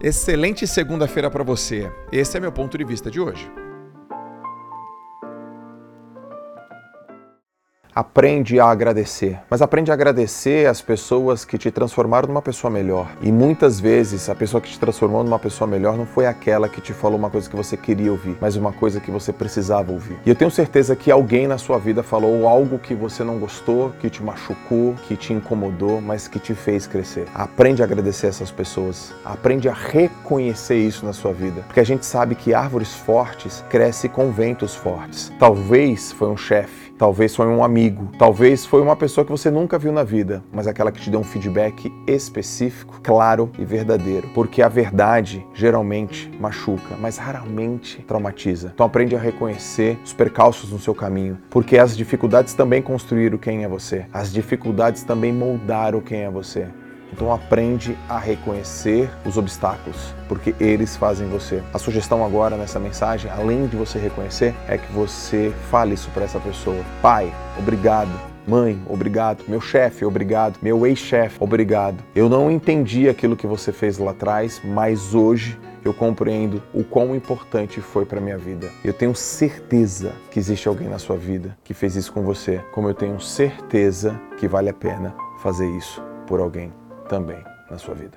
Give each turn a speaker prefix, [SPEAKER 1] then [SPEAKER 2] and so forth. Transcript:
[SPEAKER 1] Excelente segunda-feira para você. Esse é meu ponto de vista de hoje. Aprende a agradecer. Mas aprende a agradecer as pessoas que te transformaram numa pessoa melhor. E muitas vezes a pessoa que te transformou numa pessoa melhor não foi aquela que te falou uma coisa que você queria ouvir, mas uma coisa que você precisava ouvir. E eu tenho certeza que alguém na sua vida falou algo que você não gostou, que te machucou, que te incomodou, mas que te fez crescer. Aprende a agradecer essas pessoas. Aprende a reconhecer isso na sua vida. Porque a gente sabe que árvores fortes crescem com ventos fortes. Talvez foi um chefe Talvez foi um amigo, talvez foi uma pessoa que você nunca viu na vida, mas aquela que te deu um feedback específico, claro e verdadeiro. Porque a verdade geralmente machuca, mas raramente traumatiza. Então aprende a reconhecer os percalços no seu caminho, porque as dificuldades também construíram quem é você. As dificuldades também moldaram quem é você. Então aprende a reconhecer os obstáculos, porque eles fazem você. A sugestão agora nessa mensagem, além de você reconhecer, é que você fale isso para essa pessoa. Pai, obrigado. Mãe, obrigado. Meu chefe, obrigado. Meu ex-chefe, obrigado. Eu não entendi aquilo que você fez lá atrás, mas hoje eu compreendo o quão importante foi para minha vida. Eu tenho certeza que existe alguém na sua vida que fez isso com você, como eu tenho certeza que vale a pena fazer isso por alguém também na sua vida.